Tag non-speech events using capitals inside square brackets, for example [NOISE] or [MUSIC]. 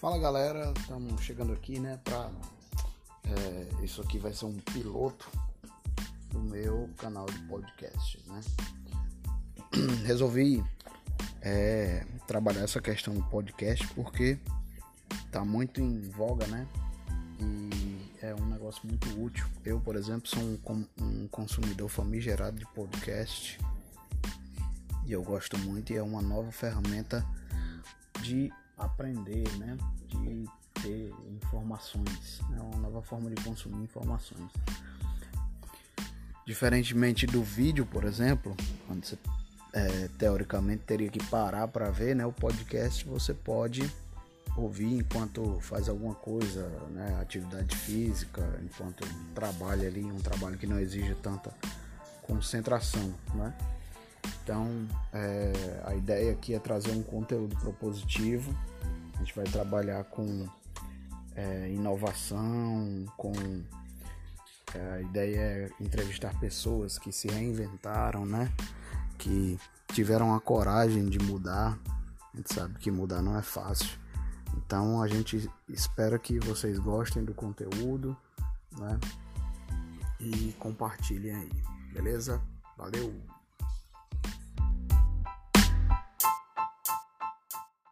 Fala galera, estamos chegando aqui, né? Pra, é, isso aqui vai ser um piloto do meu canal de podcast, né? [CLEARS THROAT] Resolvi é, trabalhar essa questão do podcast porque tá muito em voga, né? E é um negócio muito útil. Eu, por exemplo, sou um, um consumidor famigerado de podcast e eu gosto muito e é uma nova ferramenta de aprender, né? De ter informações, é né? uma nova forma de consumir informações. Diferentemente do vídeo, por exemplo, quando você é, teoricamente teria que parar para ver, né? O podcast você pode ouvir enquanto faz alguma coisa, né? Atividade física, enquanto trabalha ali, um trabalho que não exige tanta concentração, né? Então, é, a ideia aqui é trazer um conteúdo propositivo. A gente vai trabalhar com é, inovação, com é, a ideia é entrevistar pessoas que se reinventaram, né? Que tiveram a coragem de mudar. A gente sabe que mudar não é fácil. Então a gente espera que vocês gostem do conteúdo, né? E compartilhem aí, beleza? Valeu!